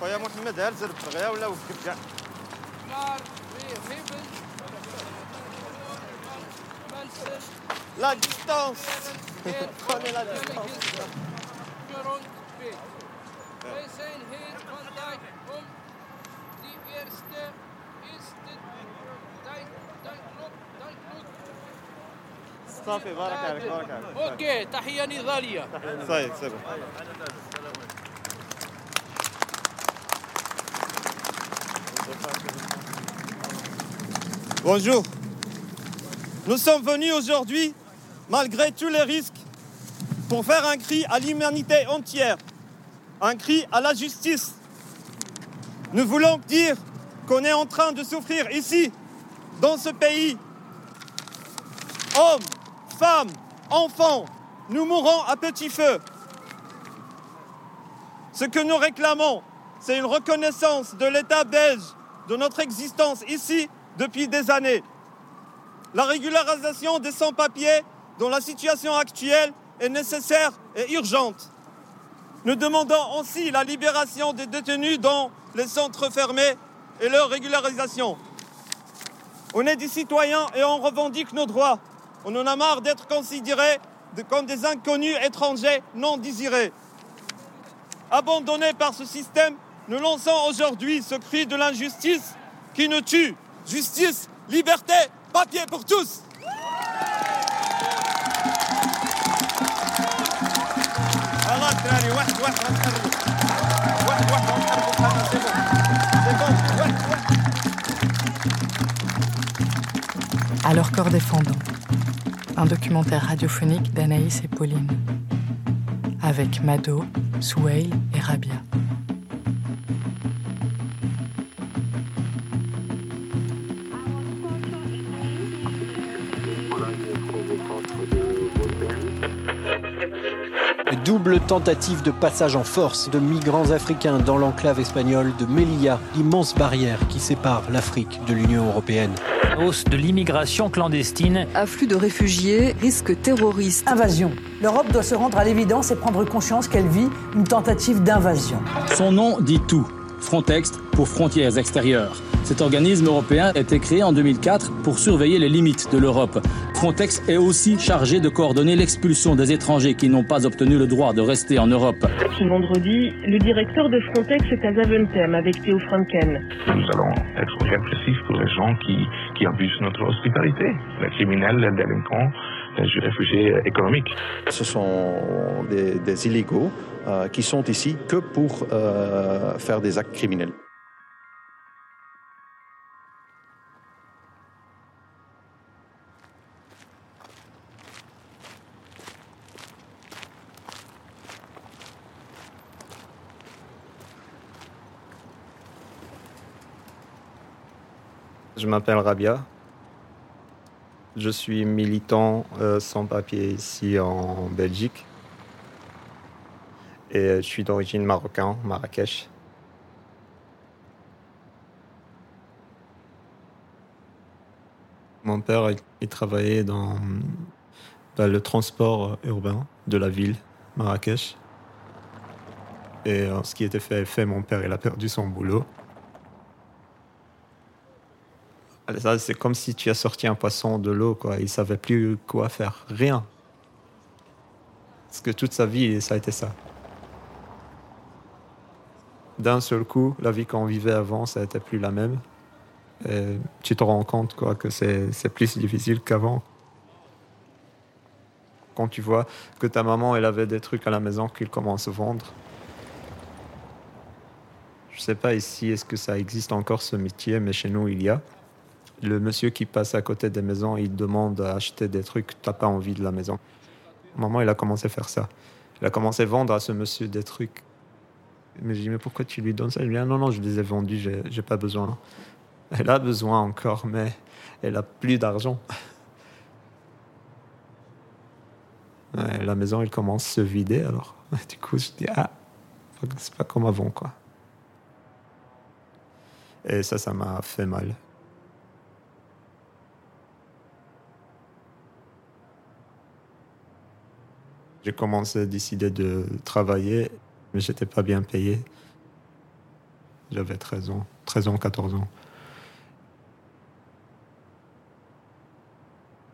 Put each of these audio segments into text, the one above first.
خويا محمد هل زرب غيا ولا وقف كاع لا ديستانس Prenez la distance. صافي بارك عليك بارك عليك اوكي تحيه نضاليه صاي سي بون Bonjour. Nous sommes venus aujourd'hui, malgré tous les risques, pour faire un cri à l'humanité entière, un cri à la justice. Nous voulons dire qu'on est en train de souffrir ici, dans ce pays. Hommes, femmes, enfants, nous mourons à petit feu. Ce que nous réclamons, c'est une reconnaissance de l'État belge de notre existence ici depuis des années. La régularisation des sans-papiers dont la situation actuelle est nécessaire et urgente. Nous demandons aussi la libération des détenus dans les centres fermés et leur régularisation. On est des citoyens et on revendique nos droits. On en a marre d'être considérés comme des inconnus étrangers non désirés. Abandonnés par ce système, nous lançons aujourd'hui ce cri de l'injustice qui nous tue. Justice, liberté, papier pour tous. À leur corps défendant. Un documentaire radiophonique d'Anaïs et Pauline. Avec Mado, Souheil et Rabia. Double tentative de passage en force de migrants africains dans l'enclave espagnole de Melilla, l'immense barrière qui sépare l'Afrique de l'Union européenne. Hausse de l'immigration clandestine. Afflux de réfugiés, risque terroriste. Invasion. L'Europe doit se rendre à l'évidence et prendre conscience qu'elle vit une tentative d'invasion. Son nom dit tout. Frontex pour frontières extérieures. Cet organisme européen a été créé en 2004 pour surveiller les limites de l'Europe. Frontex est aussi chargé de coordonner l'expulsion des étrangers qui n'ont pas obtenu le droit de rester en Europe. Ce vendredi, le directeur de Frontex est à Zaventem avec Théo Franken. Nous allons être répressifs pour les gens qui, qui abusent de notre hospitalité, les criminels, les délinquants, les réfugiés économiques. Ce sont des, des illégaux euh, qui sont ici que pour euh, faire des actes criminels. Je m'appelle Rabia. Je suis militant euh, sans papier ici en Belgique. Et euh, je suis d'origine marocaine, Marrakech. Mon père, il- il travaillait dans, le transport urbain de la ville, Marrakech. Et euh, ce qui était fait fait. Mon père, a perdu son boulot. C'est comme si tu as sorti un poisson de l'eau, quoi. Il savait plus quoi faire. Rien. Parce que toute sa vie, ça a été ça. D'un seul coup, la vie qu'on vivait avant, ça n'était plus la même. Tu te rends compte, quoi, que c'est c'est plus difficile qu'avant. Quand tu vois que ta maman, elle avait des trucs à la maison qu'il commence à vendre. Je sais pas ici, est-ce que ça existe encore ce métier, mais chez nous, il y a. Le monsieur qui passe à côté des maisons, il demande à acheter des trucs, t'as pas envie de la maison. Maman, il a commencé à faire ça. Il a commencé à vendre à ce monsieur des trucs. Mais je dis, mais pourquoi tu lui donnes ça? Il me dit, ah, non, non, je les ai vendus, j'ai j'ai pas besoin. Elle a besoin encore, mais elle a plus d'argent. La maison, elle commence à se vider alors. Du coup, je dis, ah, c'est pas comme avant, quoi. Et ça, ça m'a fait mal. J'ai commencé à décider de travailler, mais j'étais pas bien payé. J'avais 13 ans, 13 ans, 14 ans.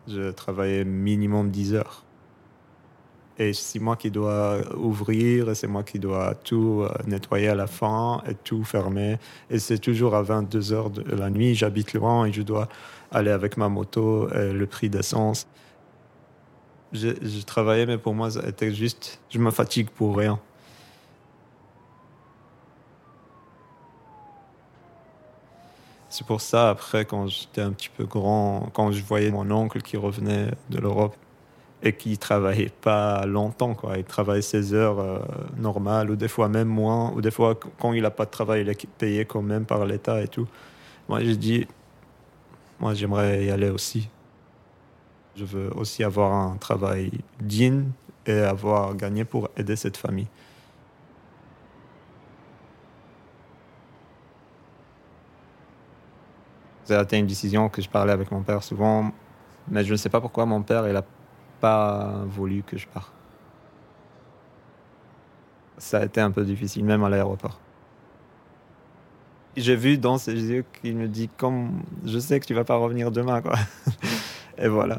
Je travaillais minimum 10 heures. Et c'est moi qui dois ouvrir, c'est moi qui dois tout euh, nettoyer à la fin et tout fermer. Et c'est toujours à 22 heures de la nuit. J'habite loin et je dois aller avec ma moto, et le prix d'essence. Je, travaillais, mais pour moi, c'était juste, je me fatigue pour rien. C'est pour ça, après, quand j'étais un petit peu grand, quand je voyais mon oncle qui revenait de l'Europe et qui travaillait pas longtemps, quoi. Il travaillait 16 heures euh, normales, ou des fois même moins, ou des fois, quand il n'a pas de travail, il est payé quand même par l'État et tout. Moi, j'ai dit, moi, j'aimerais y aller aussi. Je veux aussi avoir un travail digne et avoir gagné pour aider cette famille. C'était une décision que je parlais avec mon père souvent, mais je ne sais pas pourquoi mon père n'a pas voulu que je parte. Ça a été un peu difficile, même à l'aéroport. J'ai vu dans ses yeux qu'il me dit comme je sais que tu vas pas revenir demain quoi. Et voilà.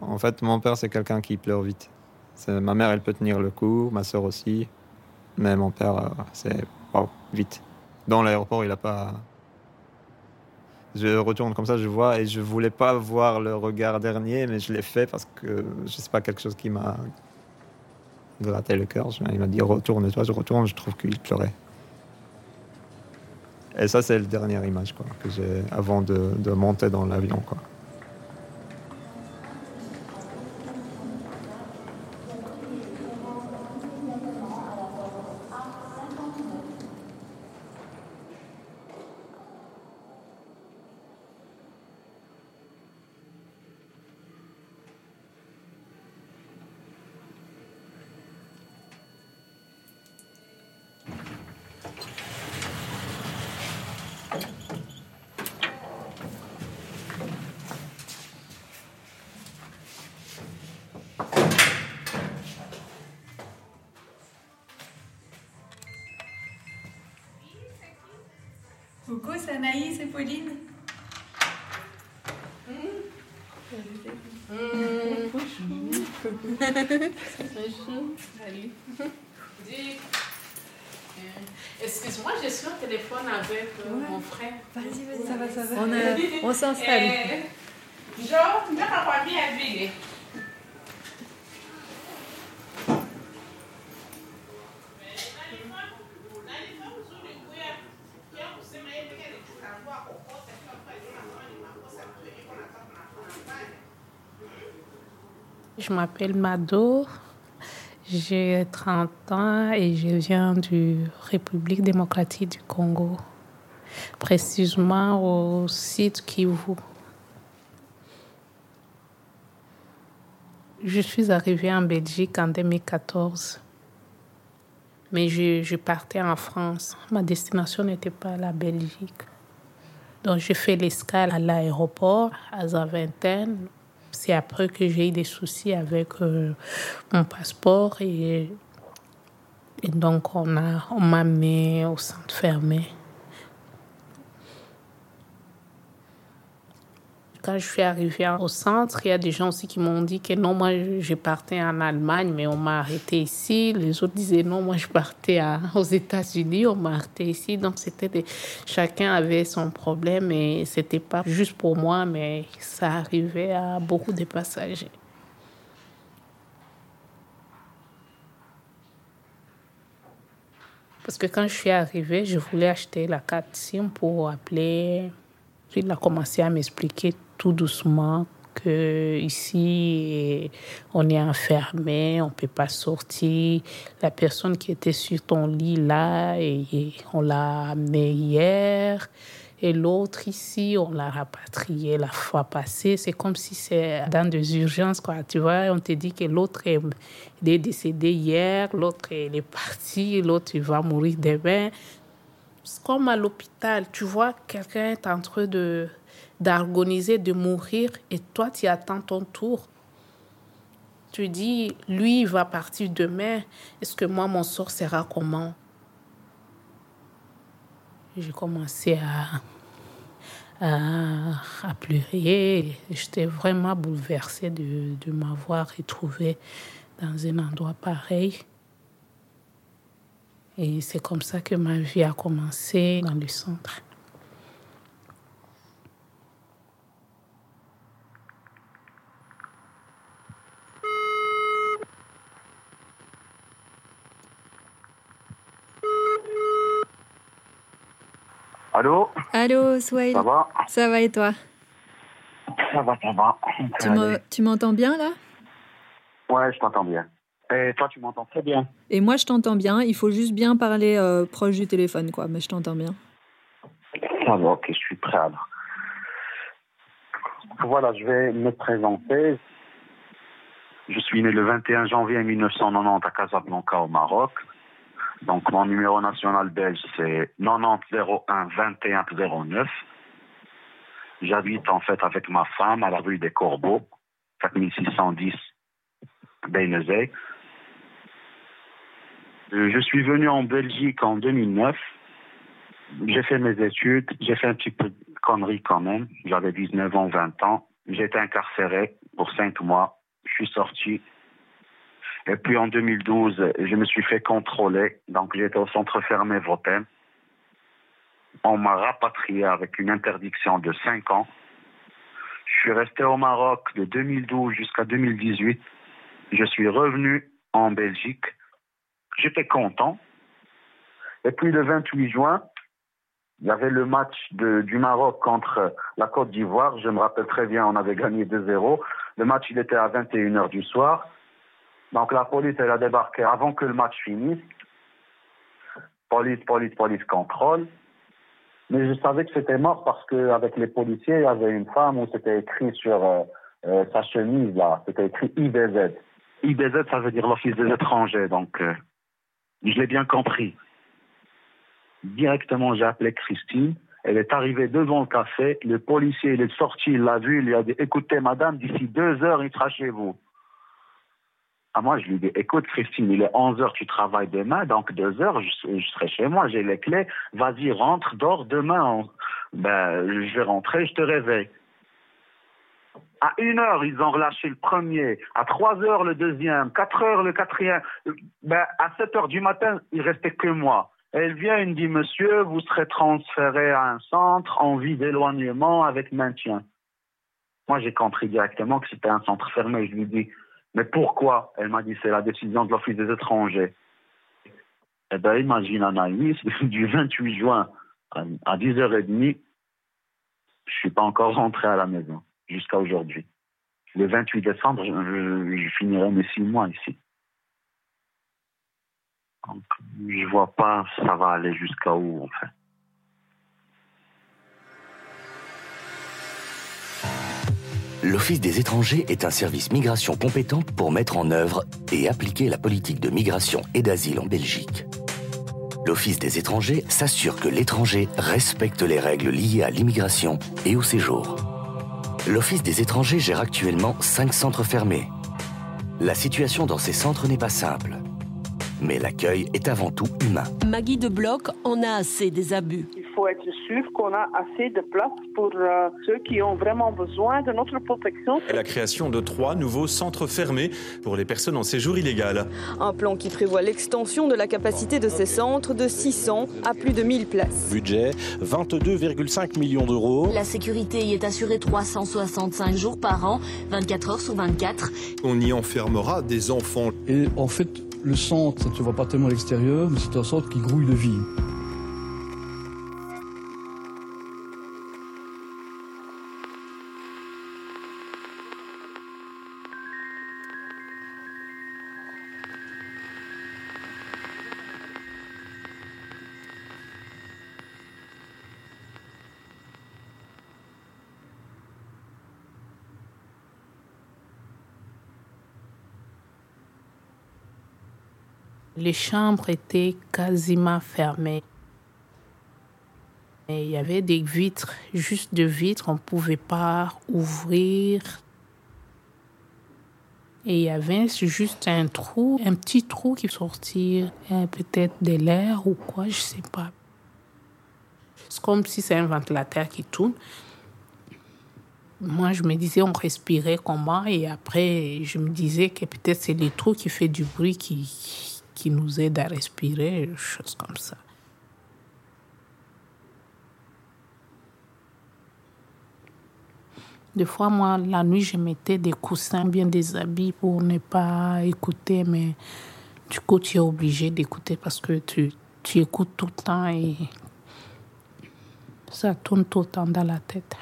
En fait, mon père, c'est quelqu'un qui pleure vite. Ma mère, elle peut tenir le coup, ma soeur aussi. Mais mon père, euh, c'est vite. Dans l'aéroport, il a pas. Je retourne comme ça, je vois, et je voulais pas voir le regard dernier, mais je l'ai fait parce que je sais pas, quelque chose qui m'a gratté le cœur. Il m'a dit retourne-toi, je retourne, je trouve qu'il pleurait. Et ça, c'est la dernière image quoi, que j'ai avant de, de monter dans l'avion. Quoi. Anaïs et Pauline. Salut. Excuse-moi, je suis au téléphone avec euh, Ouais. mon frère. Vas-y, vas-y, ça va, ça va. On, On, on s'installe. Euh, Genre, je vais pas bien. Je m'appelle Mado, j'ai 30 ans et je viens du République démocratique du Congo, précisément au site Kivu. Je suis arrivée en Belgique en 2014, mais je, partais en France. Ma destination n'était pas la Belgique. Donc j'ai fait l'escale à l'aéroport à Zaventem. C'est après que j'ai eu des soucis avec euh, mon passeport et, donc on m'a mis au centre fermé. Quand je suis arrivée au centre, il y a des gens aussi qui m'ont dit que non, moi je partais en Allemagne, mais on m'a arrêté ici. Les autres disaient non, moi je partais aux États-Unis, on m'a arrêté ici. Donc c'était chacun avait son problème et c'était pas juste pour moi, mais ça arrivait à beaucoup de passagers. Parce que quand je suis arrivée, je voulais acheter la carte SIM pour appeler. Il a commencé à m'expliquer tout doucement que ici on est enfermé, on peut pas sortir. La personne qui était sur ton lit là, et, et on l'a amené hier. Et l'autre ici, on l'a rapatrié la fois passée. C'est comme si c'est dans des urgences, quoi. Tu vois, on te dit que l'autre est, décédé hier, l'autre est parti, l'autre va mourir demain. C'est comme à l'hôpital, tu vois, quelqu'un est en train de d'agoniser, de mourir, et toi, tu attends ton tour. Tu dis, lui, il va partir demain. Est-ce que moi, mon sort sera comment? J'ai commencé à, à, à pleurer. J'étais vraiment bouleversée de, de m'avoir retrouvée dans un endroit pareil. Et c'est comme ça que ma vie a commencé dans le centre. Allô Allô, Swale. Ça va Ça va et toi Ça va, ça va. Tu m'entends bien là Ouais, je t'entends bien. Et toi, tu m'entends très bien. Et moi, je t'entends bien. Il faut juste bien parler euh, proche du téléphone, quoi. Mais je t'entends bien. Ça va, ok, je suis prêt alors. Voilà, je vais me présenter. Je suis né le 21 janvier 1990 à Casablanca au Maroc. Donc mon numéro national belge c'est 90 01 21 09. J'habite en fait avec ma femme à la rue des Corbeaux, 4610 Beinezey. Euh, Je suis venu en Belgique en 2009. J'ai fait mes études, j'ai fait un petit peu de conneries quand même. J'avais 19 ans, 20 ans. J'ai été incarcéré pour 5 mois. Je suis sorti. Et puis en 2012, je me suis fait contrôler. Donc j'étais au centre fermé Votem. On m'a rapatrié avec une interdiction de 5 ans. Je suis resté au Maroc de 2012 jusqu'à 2018. Je suis revenu en Belgique. J'étais content. Et puis le 28 juin, il y avait le match du Maroc contre la Côte d'Ivoire. Je me rappelle très bien, on avait gagné 2-0. Le match, il était à 21h du soir. Donc la police, elle a débarqué avant que le match finisse. Police, police, police, contrôle. Mais je savais que c'était mort parce qu'avec les policiers, il y avait une femme où c'était écrit sur euh, euh, sa chemise, là, c'était écrit IBZ. IBZ, ça veut dire l'Office des étrangers, donc euh, je l'ai bien compris. Directement, j'ai appelé Christine. Elle est arrivée devant le café. Le policier, il est sorti, il l'a vu, il lui a dit Écoutez, madame, d'ici deux heures, il sera chez vous. Ah, moi, je lui dit Écoute, Christine, il est 11 heures, tu travailles demain, donc deux heures, je, serai chez moi, j'ai les clés. Vas-y, rentre, dors demain. Ben, je vais rentrer, je te réveille. À une heure, ils ont relâché le premier. À trois heures, le deuxième. Quatre heures, le quatrième. Ben, à sept heures du matin, il restait que moi. Elle vient, elle me dit, monsieur, vous serez transféré à un centre en vie d'éloignement avec maintien. Moi, j'ai compris directement que c'était un centre fermé. Je lui dis, mais pourquoi Elle m'a dit, c'est la décision de l'Office des étrangers? Eh ben, imagine, Anaïs, du 28 juin à, à 10h30, je suis pas encore rentré à la maison jusqu'à aujourd'hui. Le 28 décembre, je finirai mes six mois ici. Donc, je vois pas ça va aller jusqu'à où, en fait. L'Office des étrangers est un service migration compétent pour mettre en œuvre et appliquer la politique de migration et d'asile en Belgique. L'Office des étrangers s'assure que l'étranger respecte les règles liées à l'immigration et au séjour. L'Office des étrangers gère actuellement cinq centres fermés. La situation dans ces centres n'est pas simple, mais l'accueil est avant tout humain. Maggie de Bloc en a assez des abus. Il faut être sûr qu'on a assez de place pour euh, ceux qui ont vraiment besoin de notre protection. et la création de trois nouveaux centres fermés pour les personnes en séjour illégal. Un plan qui prévoit l'extension de la capacité de ces centres de 600 à plus de 1000 places. Budget 22,5 millions d'euros. La sécurité y est assurée 365 jours par an, 24 heures sur 24. On y enfermera des enfants. Et en fait, le centre, ça ne se voit pas tellement à l'extérieur, mais c'est un centre qui grouille de vie. Les chambres étaient quasiment fermées. Il y avait des vitres, juste de vitres, on ne pouvait pas ouvrir. Et il y avait juste un trou, un petit trou qui sortait euh, peut-être de l'air ou quoi, je sais pas. C'est comme si c'est un ventilateur qui tourne. Moi, je me disais, on respirait comment? Et après, je me disais que peut-être c'est les trous qui font du bruit qui, qui nous aident à respirer, choses comme ça. Des fois, moi, la nuit, je mettais des coussins, bien des habits pour ne pas écouter, mais du coup, tu es obligé d'écouter parce que tu, tu écoutes tout le temps et ça tourne tout le temps dans la tête.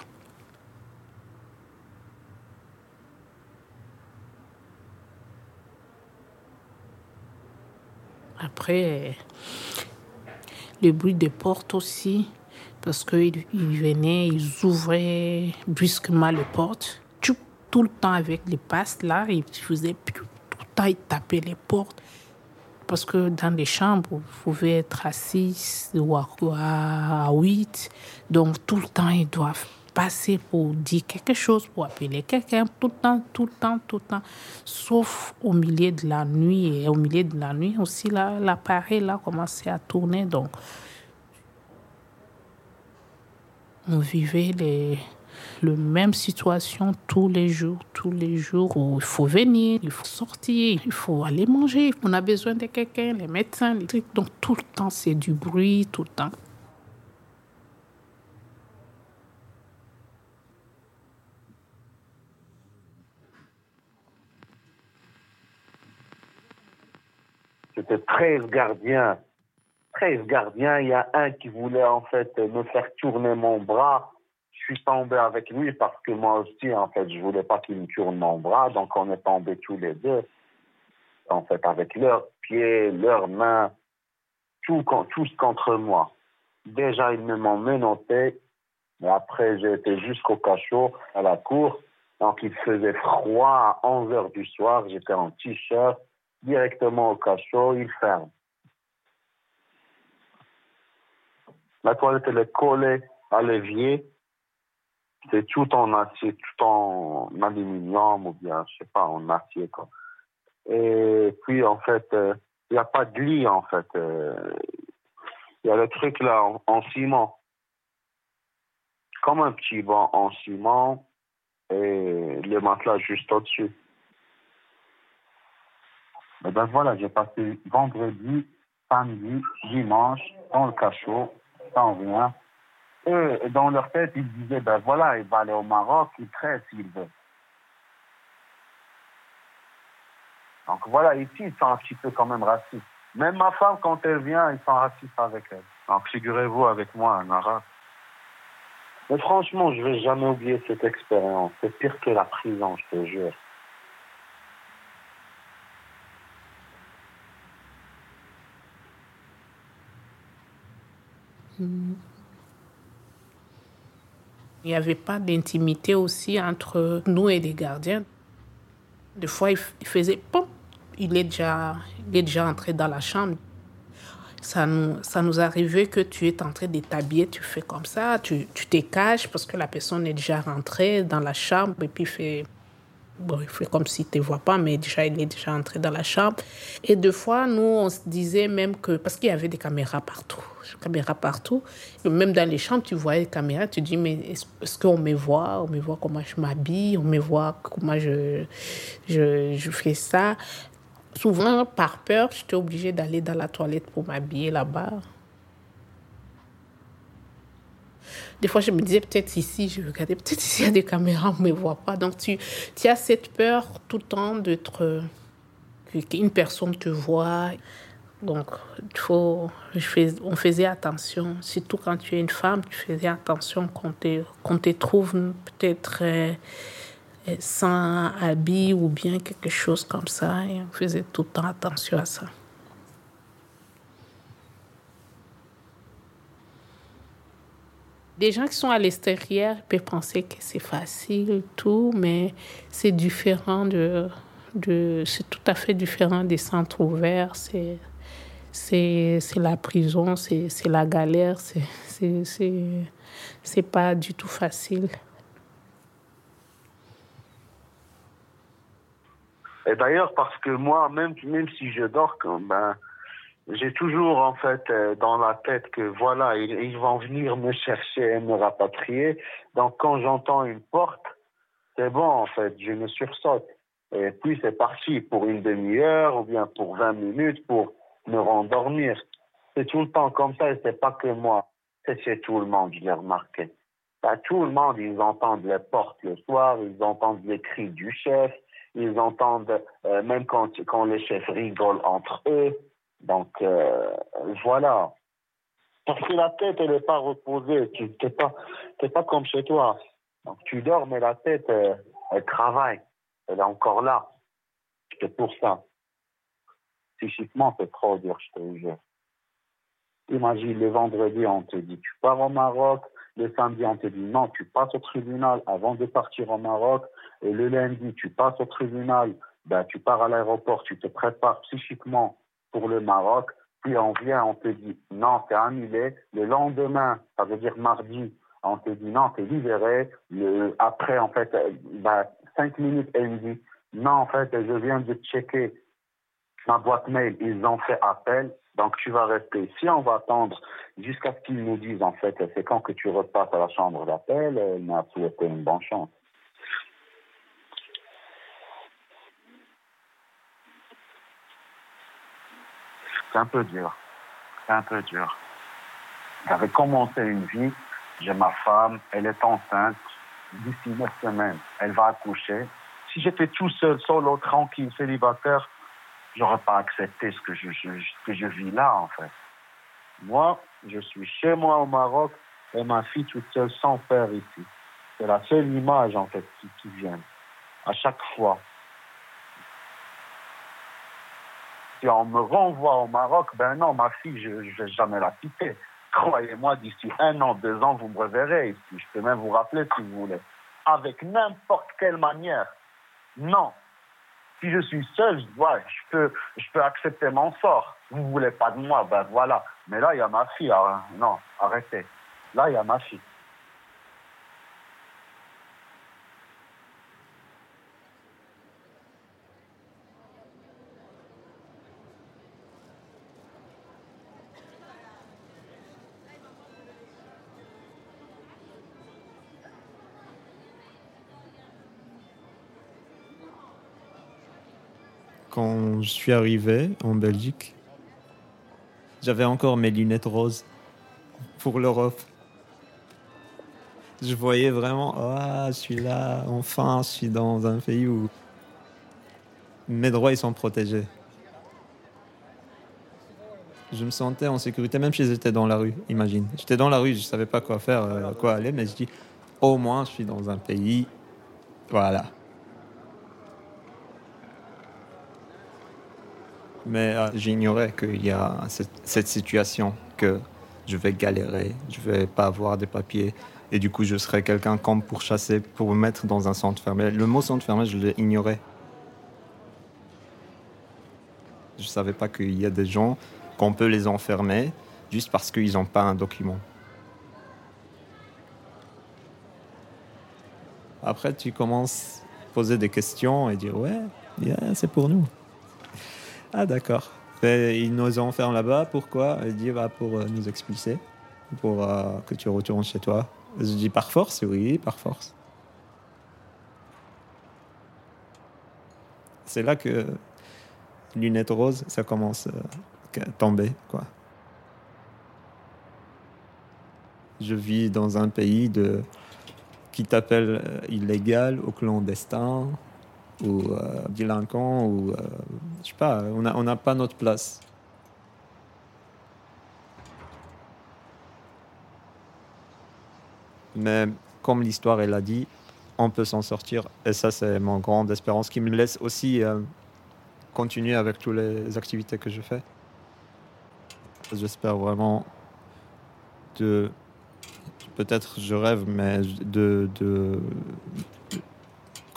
Le bruit des portes aussi, parce qu'ils venaient, ils ouvraient brusquement les portes, tout le temps avec les passes là, ils faisaient tout le temps, ils tapaient les portes. Parce que dans les chambres, vous pouvez être à 6 ou à 8, donc tout le temps, ils doivent passer pour dire quelque chose, pour appeler quelqu'un, tout le temps, tout le temps, tout le temps. Sauf au milieu de la nuit. Et au milieu de la nuit aussi, l'appareil là, commençait à tourner. Donc, on vivait les, le même situation tous les jours, tous les jours où il faut venir, il faut sortir, il faut aller manger, on a besoin de quelqu'un, les médecins, les trucs. Donc tout le temps, c'est du bruit, tout le temps. C'était 13 gardiens. 13 gardiens, il y a un qui voulait en fait me faire tourner mon bras. Je suis tombé avec lui parce que moi aussi, en fait, je voulais pas qu'il me tourne mon bras. Donc on est tombés tous les deux. En fait, avec leurs pieds, leurs mains, tout, tous contre moi. Déjà, ils m'ont menotté. Mais après, j'ai été jusqu'au cachot, à la cour. Donc, il faisait froid à 11 heures du soir. J'étais en t-shirt directement au cachot, il ferme. La toilette, elle est collée à l'évier. C'est tout en acier, tout en aluminium ou bien, je sais pas, en acier, quoi. Et puis, en fait, euh, il n'y a pas de lit, en fait. Euh, il y a le truc là, en, en, ciment. Comme un petit banc en ciment et le matelas juste au-dessus. Mais ben voilà, j'ai passé vendredi, samedi, dimanche, dans le cachot, sans rien. Et dans leur tête, ils disaient, ben voilà, il va aller au Maroc, il crée s'il veut. Donc voilà, ici, ils sont un petit peu quand même racistes. Même ma femme, quand elle vient, ils sont racistes avec elle. Donc figurez-vous avec moi, un arabe. Mais franchement, je vais jamais oublier cette expérience. C'est pire que la prison, je te jure. Il n'y avait pas d'intimité aussi entre nous et les gardiens. Des fois, il faisait pom, il est déjà, il est déjà entré dans la chambre. Ça nous, ça nous arrivait que tu es en train de t'habiller, tu fais comme ça, tu, tu te caches parce que la personne est déjà rentrée dans la chambre et puis fait Bon, il fait comme s'il ne te voit pas, mais déjà, il est déjà entré dans la chambre. Et deux fois, nous, on se disait même que, parce qu'il y avait des caméras partout, caméras partout, même dans les chambres, tu voyais les caméras, tu dis, mais est-ce qu'on me voit? On me voit comment je m'habille On me voit comment je, je, je fais ça Souvent, par peur, j'étais obligée d'aller dans la toilette pour m'habiller là-bas. Des fois, je me disais, peut-être ici, je regardais, peut-être ici, il y a des caméras, on ne me voit pas. Donc, tu, tu as cette peur tout le temps d'être. qu'une personne te voit. Donc, faut, je fais, on faisait attention, surtout quand tu es une femme, tu faisais attention qu'on te, qu'on te trouve peut-être sans habit ou bien quelque chose comme ça. Et on faisait tout le temps attention à ça. Des gens qui sont à l'extérieur peuvent penser que c'est facile, tout, mais c'est différent de, c'est tout à fait différent des centres ouverts. C'est, la prison, c'est la galère, c'est pas du tout facile. Et d'ailleurs, parce que moi, même, même si je dors, ben, j'ai toujours en fait euh, dans la tête que voilà, ils, ils, vont venir me chercher et me rapatrier. Donc quand j'entends une porte, c'est bon en fait, je me sursaute. Et puis c'est parti pour une demi-heure ou bien pour 20 minutes pour me rendormir. C'est tout le temps comme ça et c'est pas que moi. C'est chez tout le monde, je l'ai remarqué. Ben, tout le monde, ils entendent les portes le soir, ils entendent les cris du chef, ils entendent euh, même quand, quand les chefs rigolent entre eux. Donc euh, voilà. Parce que la tête, elle n'est pas reposée. Tu n'es pas, pas comme chez toi. Donc tu dors, mais la tête, euh, elle travaille. Elle est encore là. C'est pour ça. Psychiquement, c'est trop dur, je te jure. Imagine, le vendredi, on te dit, tu pars au Maroc. Le samedi, on te dit, non, tu passes au tribunal avant de partir au Maroc. Et le lundi, tu passes au tribunal. Ben, tu pars à l'aéroport, tu te prépares psychiquement pour le Maroc. Puis on vient, on te dit, non, c'est annulé. Le lendemain, ça veut dire mardi, on te dit, non, t'es libéré. Le, après, en fait, ben, cinq minutes, elle me dit, non, en fait, je viens de checker ma boîte mail, ils ont fait appel, donc tu vas rester ici, on va attendre jusqu'à ce qu'ils nous disent, en fait, c'est quand que tu repasses à la chambre d'appel, elle m'a souhaité une bonne chance. C'est un peu dur, c'est un peu dur. J'avais commencé une vie, j'ai ma femme, elle est enceinte, d'ici neuf semaines, elle va accoucher. Si j'étais tout seul, solo, tranquille, célibataire, j'aurais pas accepté ce que je, que je vis là, en fait. Moi, je suis chez moi au Maroc et ma fille toute seule sans père ici. C'est la seule image, en fait, qui, qui vient. À chaque fois. Si on me renvoie au Maroc, ben non, ma fille, je ne vais jamais la quitter. Croyez-moi, d'ici un an, deux ans, vous me reverrez. Je peux même vous rappeler si vous voulez. Avec n'importe quelle manière. Non. Si je suis seul, je, peux, je peux accepter mon sort. Vous ne voulez pas de moi, ben voilà. Mais là, il y a ma fille. Hein. non, arrêtez. Là, il y a ma fille. Je suis arrivé en Belgique, j'avais encore mes lunettes roses pour l'Europe. Je voyais vraiment, ah, je suis là, enfin, je suis dans un pays où mes droits sont protégés. Je me sentais en sécurité, même si j'étais dans la rue, imagine. J'étais dans la rue, je savais pas quoi faire, euh, quoi aller, mais je dis, au moins, je suis dans un pays, voilà, Mais euh, j'ignorais qu'il y a cette, situation que je vais galérer, je vais pas avoir des papiers. Et du coup, je serai quelqu'un comme pour chasser, pour me mettre dans un centre fermé. Le mot centre fermé, je l'ignorais. Je savais pas qu'il y a des gens qu'on peut les enfermer juste parce qu'ils n'ont pas un document. Après, tu commences à poser des questions et dire ouais, c'est pour nous. Ah d'accord. Ils nous enferment là-bas, pourquoi? Il dit bah, pour euh, nous expulser, pour euh, que tu retournes chez toi. Je dis par force, oui, par force. C'est là que lunettes rose, ça commence euh, à tomber, quoi. Je vis dans un pays de qui t'appelle illégal ou clandestin, ou euh, délinquants, ou euh, je sais pas, on n'a on pas notre place. Mais comme l'histoire elle a dit, on peut s'en sortir. Et ça, c'est mon grande espérance qui me laisse aussi euh, continuer avec toutes les activités que je fais. J'espère vraiment de. Peut-être je rêve, mais de, de,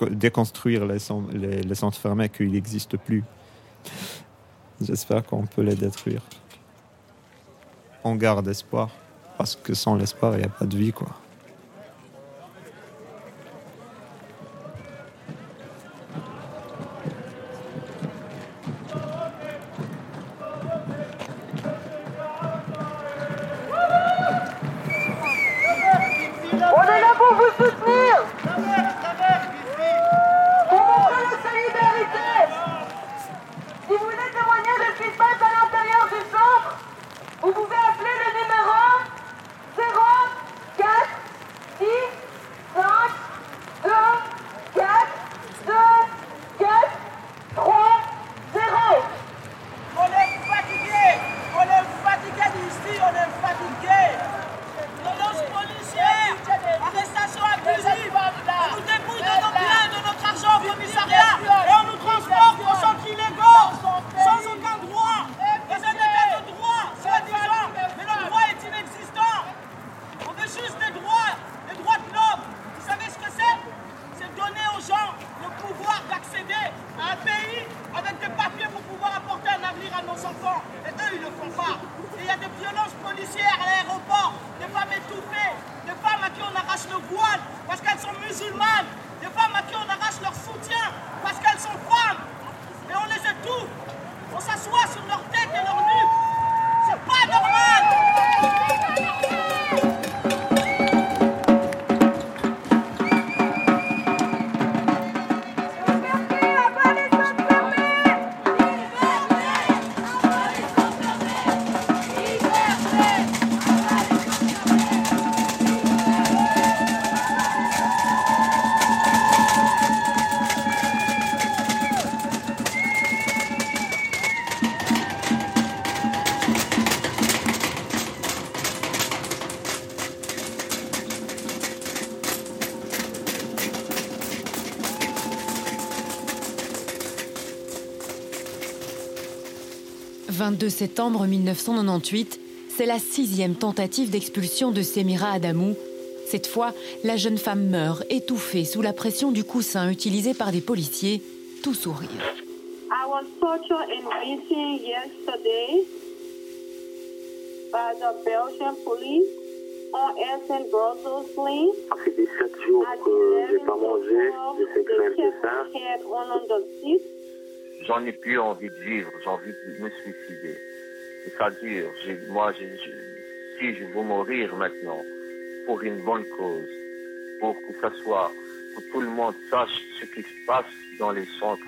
déconstruire les, centres fermés qu'ils n'existent plus. J'espère qu'on peut les détruire. On garde espoir, parce que sans l'espoir, il n'y a pas de vie, quoi. 22 septembre 1998, c'est la sixième tentative d'expulsion de Semira Adamou. Cette fois, la jeune femme meurt, étouffée sous la pression du coussin utilisé par des policiers, tout sourire. I was tortured and beaten yesterday by the Belgian police on Essen Brussels link. Ça fait 17 jours que j'ai pas mangé, j'ai fait de faim. J'en ai plus envie de vivre, j'ai envie de me suicider. Et ça dure. Moi, si je veux mourir maintenant, pour une bonne cause, pour que ça soit, que tout le monde sache ce qui se passe dans les centres.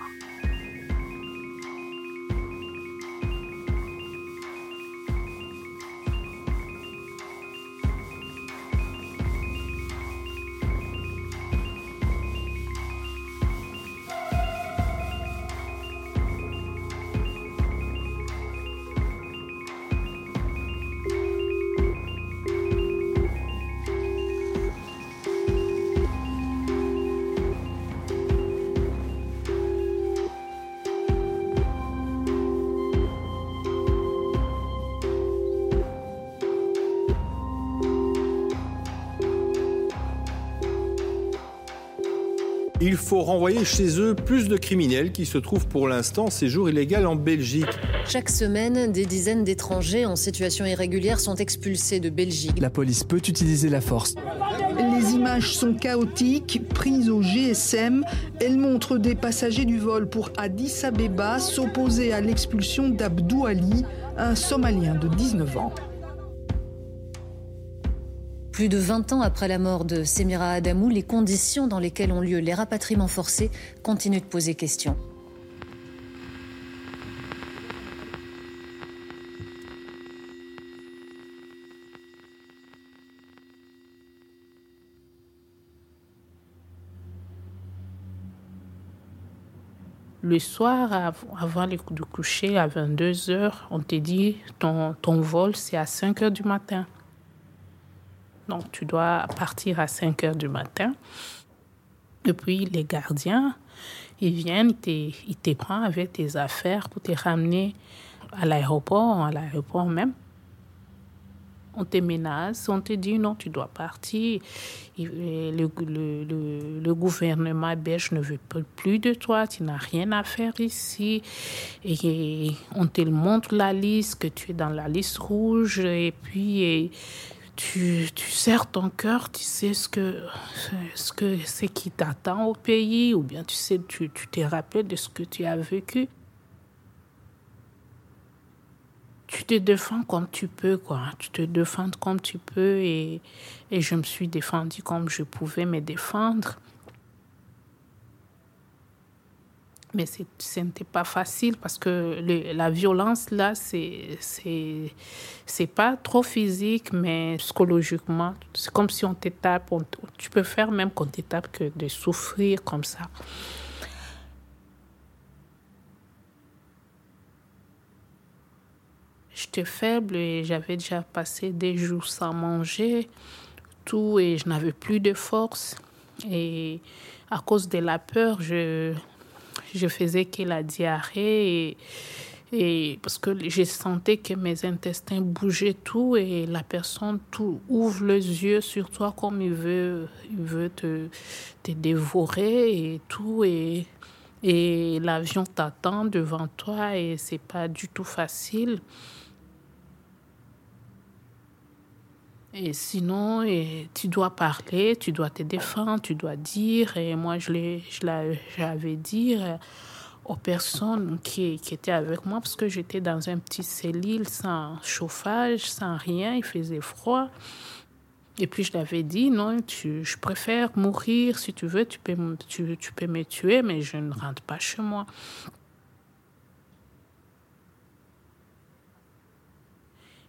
Il faut renvoyer chez eux plus de criminels qui se trouvent pour l'instant en séjour illégal en Belgique. Chaque semaine, des dizaines d'étrangers en situation irrégulière sont expulsés de Belgique. La police peut utiliser la force. Les images sont chaotiques, prises au GSM. Elles montrent des passagers du vol pour Addis Abeba s'opposer à l'expulsion d'Abdou Ali, un Somalien de 19 ans. Plus de 20 ans après la mort de Semira Adamou, les conditions dans lesquelles ont lieu les rapatriements forcés continuent de poser question. Le soir, av- avant de coucher, à 22h, on te dit ton, ton vol, c'est à 5h du matin. Donc, tu dois partir à 5h du matin. Et puis, les gardiens, ils viennent, ils te, prennent avec tes affaires pour te ramener à l'aéroport, à l'aéroport même. on te menace, on te dit non, tu dois partir. le, le, gouvernement belge ne veut plus de toi, tu n'as rien à faire ici. Et, on te montre la liste, que tu es dans la liste rouge, et puis tu, tu serres ton cœur, tu sais ce que ce que c'est qui t'attend au pays, ou bien tu sais, tu, tu te rappelles de ce que tu as vécu. tu te défends comme tu peux, quoi. Tu te défends comme tu peux et, et je me suis défendue comme je pouvais me défendre. Mais ce n'était pas facile parce que la violence, là, c'est pas trop physique, mais psychologiquement. C'est comme si on te tape. tu peux faire même qu'on te tape que de souffrir comme ça. J'étais faible et j'avais déjà passé des jours sans manger, tout, et je n'avais plus de force. Et à cause de la peur, je, je faisais que la diarrhée et, parce que je sentais que mes intestins bougeaient tout et la personne tout ouvre les yeux sur toi comme il veut, il veut te, te dévorer et tout et, et l'avion t'attend devant toi et c'est pas du tout facile. Et sinon, tu dois parler, tu dois te défendre, tu dois dire. Et moi, je l'avais dit euh, aux personnes qui, étaient avec moi parce que j'étais dans un petit cellule sans chauffage, sans rien, il faisait froid. Et puis je l'avais dit, non, tu, je préfère mourir, si tu veux, tu peux, tu peux me tuer, mais je ne rentre pas chez moi.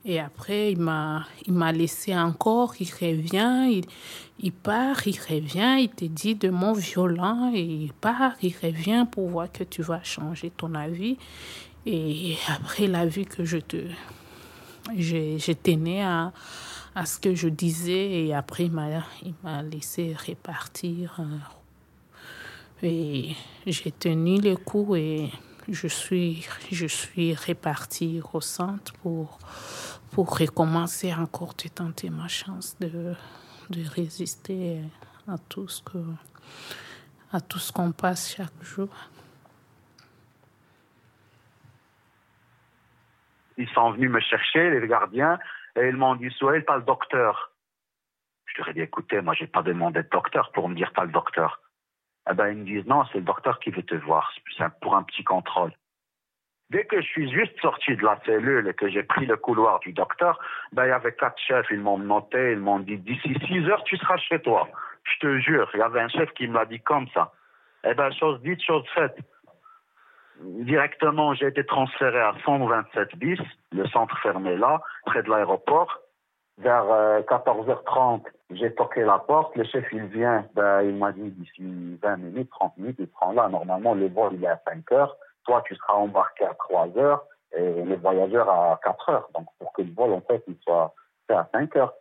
Et après, il m'a, il m'a laissé encore, il revient, il, il part, il revient, il te dit de mots violents et il part, il revient pour voir que tu vas changer ton avis. Et après, il a vu que je te, j'étais né à, à ce que je disais et après, il m'a, il m'a laissé repartir. Et j'ai tenu le coup et je suis, je suis repartie au centre pour pour recommencer encore de tenter ma chance de, de résister à tout ce que tout ce qu'on passe chaque jour. Ils sont venus me chercher, les gardiens, et ils m'ont dit Souhail, pas le docteur. Je leur ai dit écoutez, moi, j'ai pas demandé de docteur pour me dire pas le docteur. Eh ben, ils me disent non, c'est le docteur qui veut te voir, c'est pour un petit contrôle. Dès que je suis juste sorti de la cellule et que j'ai pris le couloir du docteur, ben, il y avait quatre chefs, ils m'ont noté, ils m'ont dit d'ici six heures, tu seras chez toi. Je te jure, il y avait un chef qui me l'a dit comme ça. Eh ben, chose dite, chose faite. Directement, j'ai été transféré à 127 bis, le centre fermé là, près de l'aéroport. Vers 14h30, euh, j'ai toqué la porte, le chef il vient, ben, il m'a dit d'ici 20 minutes, 30 minutes, il prend là. Normalement, le vol il est à 5 heures toi, tu seras embarqué à 3 heures et les voyageurs à 4 heures. Donc, pour que le vol, en fait, il soit fait à 5 heures.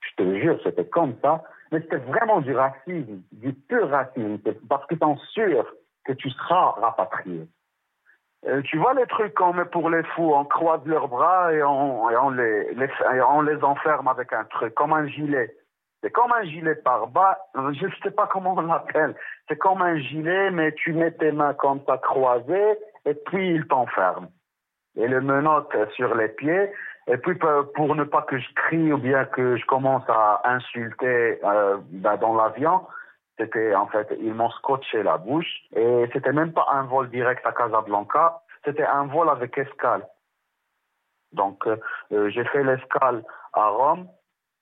Je te jure, c'était comme ça. Mais c'était vraiment du racisme, du pur racisme. Parce que t'en sûr que tu seras rapatrié. Euh, tu vois les trucs qu'on met pour les fous, on croise leurs bras et on, et on, les, les, et on les enferme avec un truc, comme un gilet. C'est comme un gilet par bas, je ne sais pas comment on l'appelle. C'est comme un gilet, mais tu mets tes mains comme ça croisées et puis il t'enferme. Et le menotte sur les pieds. Et puis pour ne pas que je crie ou bien que je commence à insulter euh, bah, dans l'avion, c'était en fait, ils m'ont scotché la bouche. Et c'était même pas un vol direct à Casablanca, c'était un vol avec escale. Donc euh, euh, j'ai fait l'escale à Rome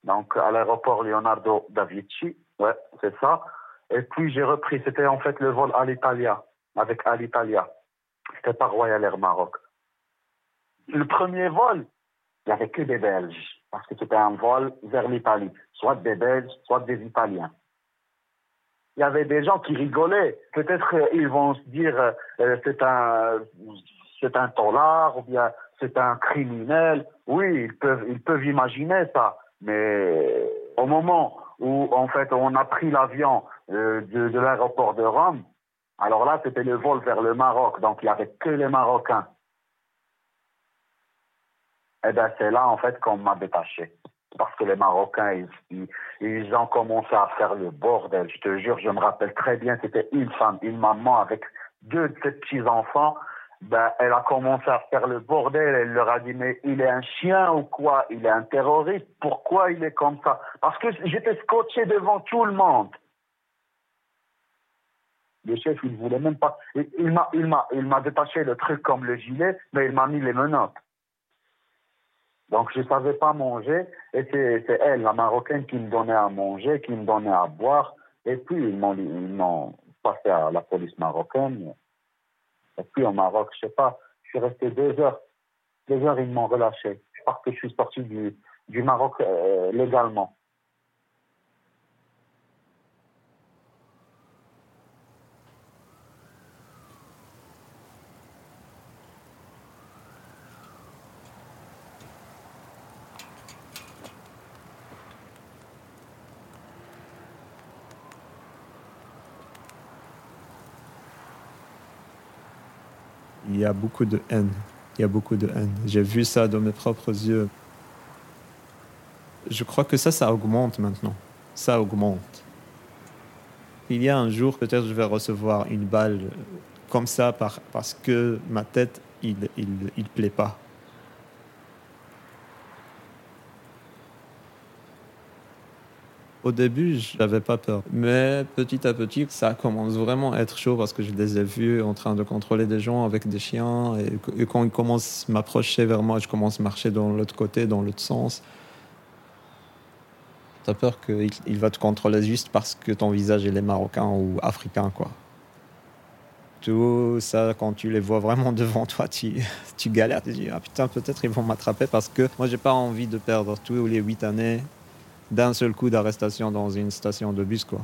donc à l'aéroport Leonardo da Vinci, ouais, c'est ça. Et puis j'ai repris, c'était en fait le vol à l'Italia, avec Alitalia. C'était par Royal Air Maroc. Le premier vol, il n'y avait que des Belges, parce que c'était un vol vers l'Italie, soit des Belges, soit des Italiens. Il y avait des gens qui rigolaient. Peut-être ils vont se dire euh, c'est un c'est un tolard ou bien c'est un criminel. Oui, ils peuvent ils peuvent imaginer ça. Mais au moment où, en fait, on a pris l'avion euh, de, de l'aéroport de Rome, alors là, c'était le vol vers le Maroc, donc il n'y avait que les Marocains. eh ben, c'est là, en fait, qu'on m'a détaché. Parce que les Marocains, ils, ils, ont commencé à faire le bordel. Je te jure, je me rappelle très bien, c'était une femme, une maman avec deux de ses petits-enfants. Ben, elle a commencé à faire le bordel. Elle leur a dit, mais il est un chien ou quoi? Il est un terroriste. Pourquoi il est comme ça? Parce que j'étais scotché devant tout le monde. Le chef, il voulait même pas. Il, m'a, il m'a, il m'a détaché le truc comme le gilet, mais il m'a mis les menottes. Donc, je ne savais pas manger. Et c'est, elle, la Marocaine, qui me donnait à manger, qui me donnait à boire. Et puis, ils m'ont passé à la police marocaine. Et puis, au Maroc, je sais pas, je suis resté deux heures. Deux heures, ils m'ont relâché. Parce que je suis sorti du, du Maroc euh, légalement. il a beaucoup de haine. Il y a beaucoup de haine. J'ai vu ça dans mes propres yeux. Je crois que ça, ça augmente maintenant. Ça augmente. Il y a un jour, peut-être, je vais recevoir une balle comme ça parce que ma tête, il, il, il plaît pas. Au début, je n'avais pas peur. Mais petit à petit, ça commence vraiment à être chaud parce que je les ai vus en train de contrôler des gens avec des chiens. Et, quand ils commencent à m'approcher vers moi, je commence à marcher dans l'autre côté, dans l'autre sens. Tu as peur qu'il il va te contrôler juste parce que ton visage est marocain ou africain, quoi. Tout ça, quand tu les vois vraiment devant toi, tu, tu galères. Tu dis, ah putain, peut-être ils vont m'attraper parce que moi, j'ai pas envie de perdre tous les huit années d'un seul coup d'arrestation dans une station de bus, quoi.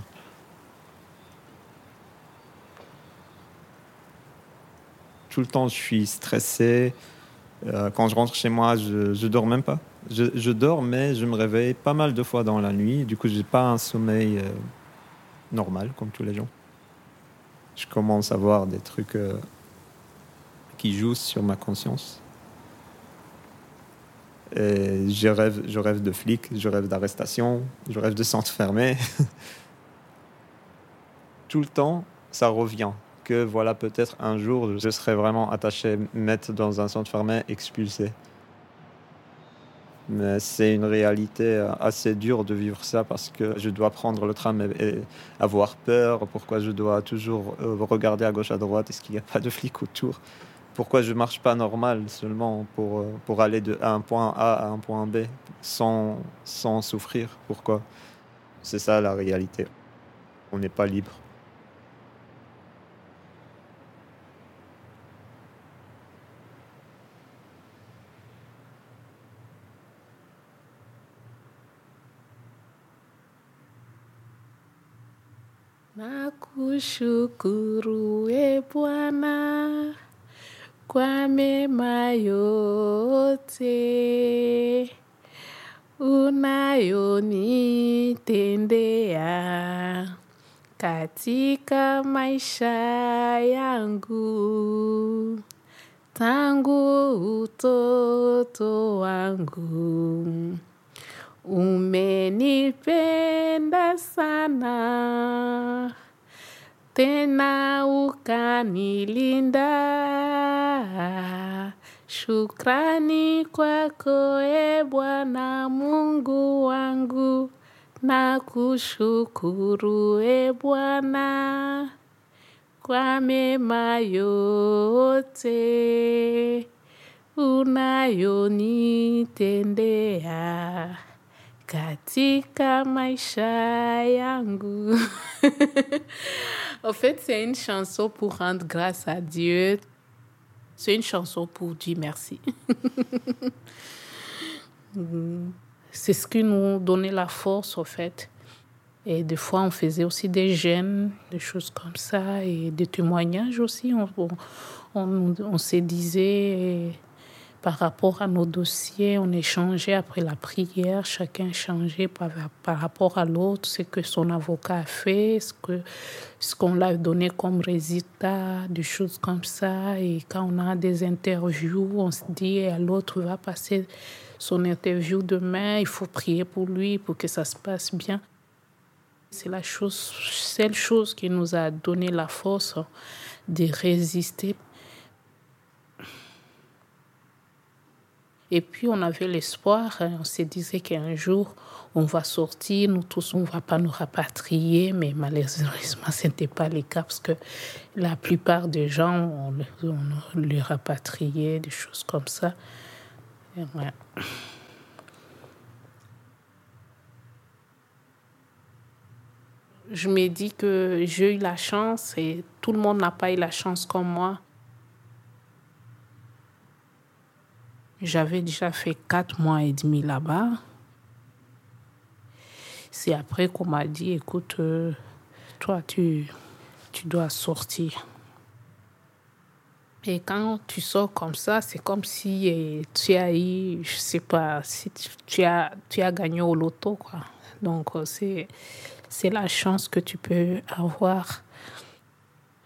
Tout le temps, je suis stressé. Euh, quand je rentre chez moi, je, je dors même pas. Je, dors, mais je me réveille pas mal de fois dans la nuit. Du coup, j'ai pas un sommeil euh, normal, comme tous les gens. Je commence à voir des trucs euh, qui jouent sur ma conscience je rêve, je rêve de flics, je rêve d'arrestation, je rêve de centre fermé. Tout le temps, ça revient. Que voilà, peut-être un jour, je serai vraiment attaché, mettre dans un centre fermé, expulsé. Mais c'est une réalité assez dure de vivre ça parce que je dois prendre le tram et, avoir peur. Pourquoi je dois toujours euh, regarder à gauche, à droite? Est-ce qu'il n'y a pas de flics autour? Pourquoi je marche pas normal seulement pour, euh, pour aller de un point A à un point B sans, souffrir? Pourquoi? C'est ça la réalité. On n'est pas libre. Kwa mema yote unayonitendea katika maisha yangu tangu utoto wangu. Umenipenda sana tena ukanilinda. Shukrani kwako e Mungu wangu, na kushukuru e Bwana kwa mema yote unayonitendea katika maisha yangu. en fait, c'est une chanson pour rendre grâce à Dieu. C'est une chanson pour dire merci. c'est ce qui nous donnait la force, en fait. Et des fois, on faisait aussi des gènes, des choses comme ça, et des témoignages aussi. On, on, on se disait par rapport à nos dossiers, on échangeait après la prière, chacun changeait par, par rapport à l'autre ce que son avocat a fait, ce que ce qu'on l'a donné comme résultat, des choses comme ça. Et quand on a des interviews, on se dit à l'autre va passer son interview demain, il faut prier pour lui pour que ça se passe bien. C'est la chose, seule chose qui nous a donné la force de résister. Et puis on avait l'espoir, hein, on se disait qu'un jour on va sortir, nous tous, on ne va pas nous rapatrier, mais malheureusement ce n'était pas le cas parce que la plupart des gens, on, les rapatriait, des choses comme ça. Je me dis que j'ai eu la chance et tout le monde n'a pas eu la chance comme moi. J'avais déjà fait quatre mois et demi là-bas. C'est après qu'on m'a dit, écoute, euh, toi, tu, tu dois sortir. Et quand tu sors comme ça, c'est comme si eh, tu as eu, je sais pas, si tu as, tu as gagné au loto, quoi. Donc, euh, c'est, c'est la chance que tu peux avoir.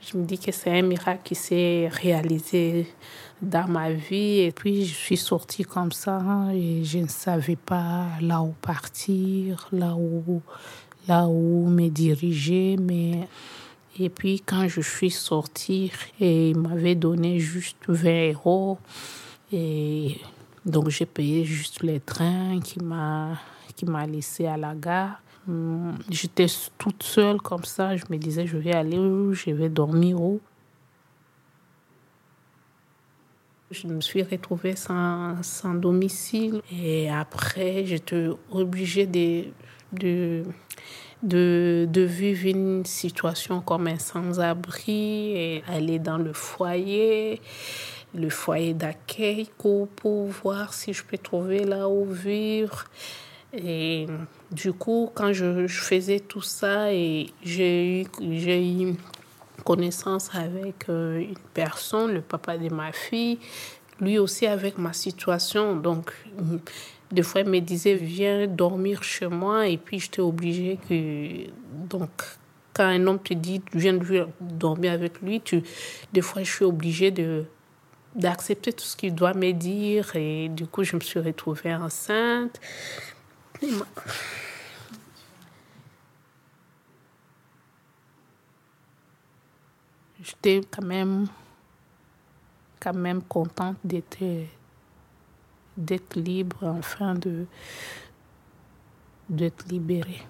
Je me dis que c'est un miracle qui s'est réalisé dans ma vie. Et puis, je suis sortie comme ça hein, et je ne savais pas là où partir, là où, là où me diriger. Mais... Et puis, quand je suis sortie, et il m'avait donné juste 20 euros. Et donc, j'ai payé juste les trains qui m'a, qui m'a laissé à la gare. Hum, j'étais toute seule comme ça. Je me disais, je vais aller où? Je vais dormir où? Je me suis retrouvée sans, sans domicile et après, j'étais obligée de, de, de, vivre une situation comme un sans-abri et aller dans le foyer, le foyer d'accueil pour, voir si je peux trouver là où vivre. Et du coup, quand je, faisais tout ça et j'ai j'ai eu connaissance avec euh, une personne, le papa de ma fille, lui aussi avec ma situation. Donc, des fois, il me disait, viens dormir chez moi. Et puis, j'étais obligée que... Donc, quand un homme te dit, viens dormir avec lui, tu, des fois, je suis obligée de d'accepter tout ce qu'il doit me dire. Et du coup, je me suis retrouvée enceinte. J'étais quand même, quand même contente d'être, d'être libre, enfin d'être libérée.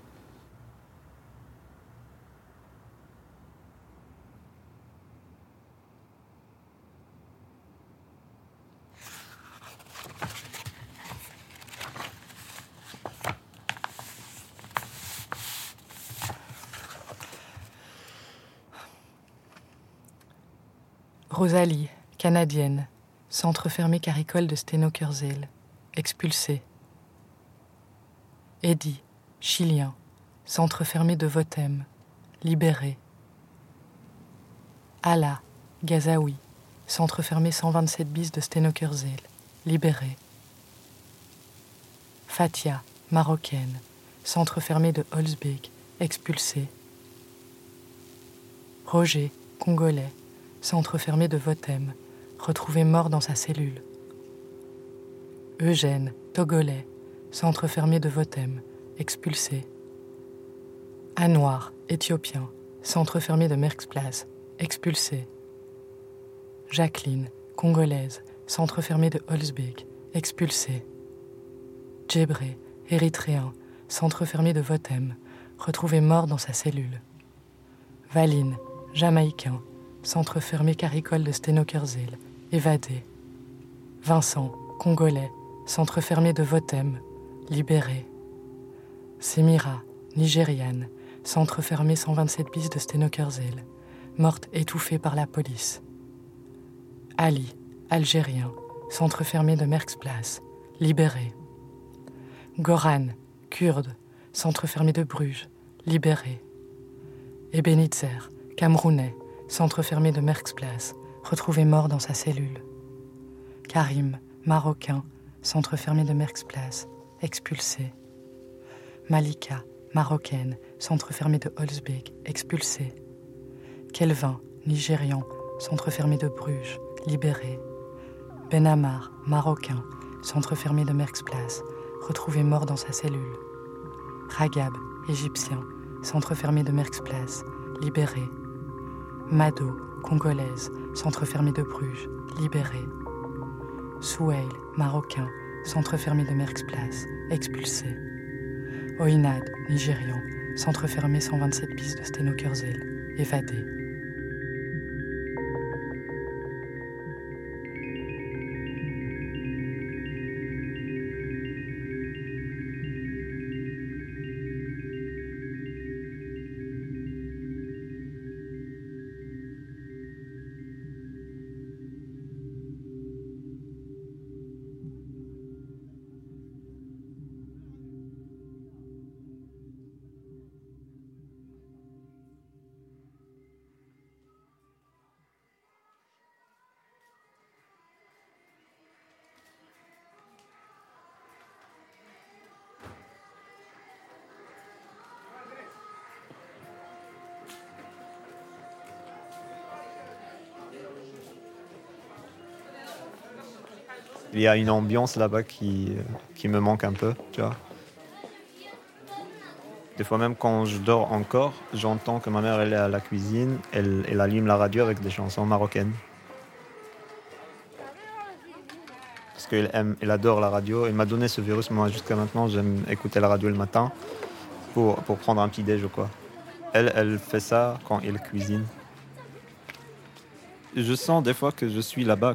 Rosalie, canadienne, centre fermé caricole de Stenokerzel, expulsée. Eddie, chilien, centre fermé de Votem, libéré. Ala, Gazaoui, centre fermé 127 bis de Stenokerzel, libéré. Fatia, marocaine, centre fermé de Holzbeek, expulsée. Roger, congolais, centre fermé de Votem, retrouvé mort dans sa cellule. Eugène, togolais, centre fermé de Votem, expulsé. Anouar, éthiopien, centre fermé de Merckxplatz, expulsé. Jacqueline, congolaise, centre fermé de Holzbeek, expulsée. Djebré, érythréen, centre fermé de Votem, retrouvé mort dans sa cellule. Valine, jamaïcain, centre fermé caricole de Stenokerzel, évadé. Vincent, congolais, centre fermé de Votem, libéré. Semira, nigériane, centre fermé 127 bis de Stenokerzel, morte étouffée par la police. Ali, algérien, centre fermé de Merckxplatz, libéré. Goran, kurde, centre fermé de Bruges, libéré. Ebenitzer, camerounais, centre fermé de Merckxplatz, retrouvé mort dans sa cellule. Karim, Marocain, centre fermé de Merckx expulsé. Malika, marocaine, centre fermé de Holzbeek, expulsé. Kelvin, nigérian, centre fermé de Bruges, libéré. Benamar, marocain, centre fermé de Merckx retrouvé mort dans sa cellule. Ragab, égyptien, centre fermé de Merckx libéré. Mado, congolaise, centre fermé de Bruges, libéré. Souheil, marocain, centre fermé de Merckx expulsé. Oinad, nigérian, centre fermé 127 bis de Stenokerzel, évadé. Il y a une ambiance là-bas qui, qui me manque un peu, tu. Des fois même quand je dors encore, j'entends que ma mère elle est à la cuisine, elle, elle allume la radio avec des chansons marocaines. Parce qu'elle aime, elle adore la radio. Elle m'a donné ce virus, moi jusqu'à maintenant j'aime écouter la radio le matin pour, prendre un petit déj ou. Elle, fait ça quand elle cuisine. Je sens des fois que je suis là-bas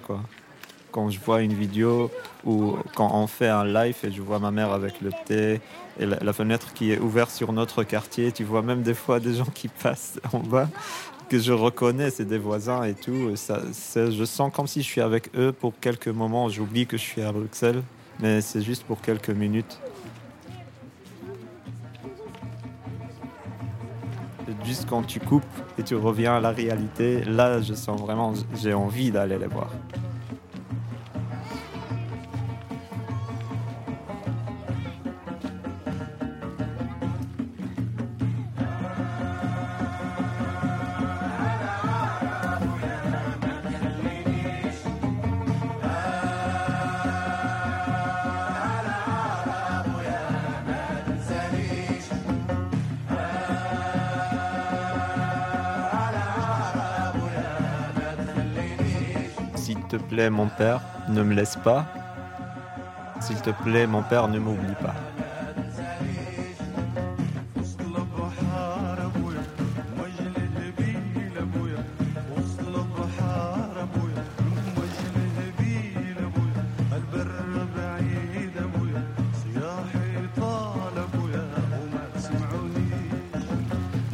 quand je vois une vidéo ou quand on fait un live et je vois ma mère avec le thé et la, fenêtre qui est ouverte sur notre quartier, tu vois même des fois des gens qui passent en bas que je reconnais, c'est des voisins et tout. ça, je sens comme si je suis avec eux pour quelques moments. J'oublie que je suis à Bruxelles, mais c'est juste pour quelques minutes. Juste quand tu coupes et tu reviens à la réalité, là, je sens vraiment, j'ai envie d'aller les voir. Mon père, ne me laisse pas. S'il te plaît, mon père, ne m'oublie pas.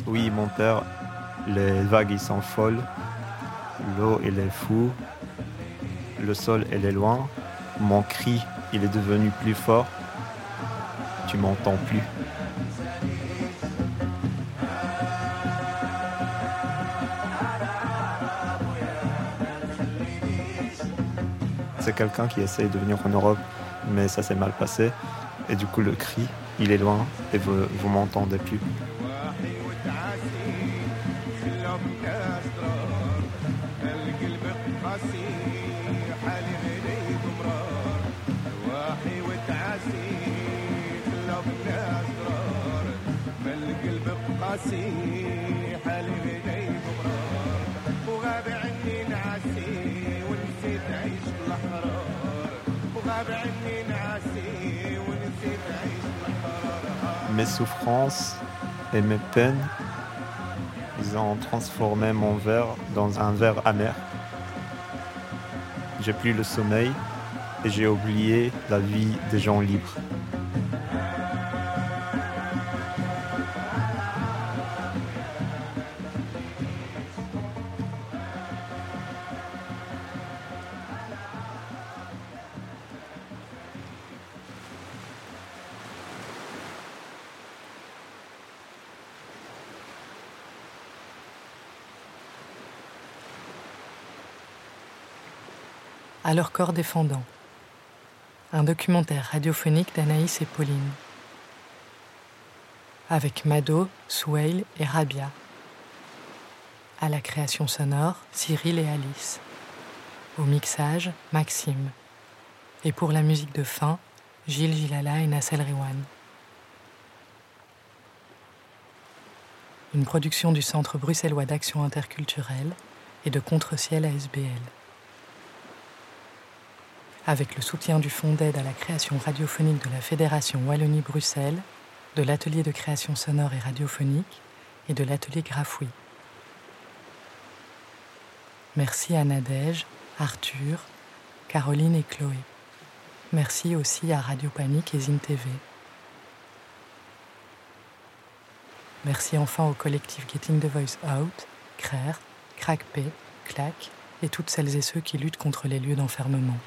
Oui, mon père, les vagues ils sont folles, l'eau elle est fou, le sol elle est loin, mon cri il est devenu plus fort, tu m'entends plus. C'est quelqu'un qui essaye de venir en Europe, mais ça s'est mal passé. Et du coup, le cri, il est loin et vous, vous m'entendez plus. Et mes peines, ils ont transformé mon verre dans un verre amer. J'ai plus le sommeil et j'ai oublié la vie des gens libres. À leur corps défendant. un documentaire radiophonique d'Anaïs et Pauline. Avec Mado, Souheil et Rabia. À la création sonore, Cyril et Alice. Au mixage, Maxime. Et pour la musique de fin, Gilles Gilala et Nassel Rewan. Une production du Centre bruxellois d'action interculturelle et de Contre-ciel ASBL avec le soutien du Fonds d'aide à la création radiophonique de la Fédération Wallonie-Bruxelles, de l'atelier de création sonore et radiophonique et de l'atelier Grafouille. Merci à Nadège, Arthur, Caroline et Chloé. Merci aussi à Radio Panique et Zine TV. Merci enfin au collectif Getting the Voice Out, CRER, CRACP, CLAC et toutes celles et ceux qui luttent contre les lieux d'enfermement.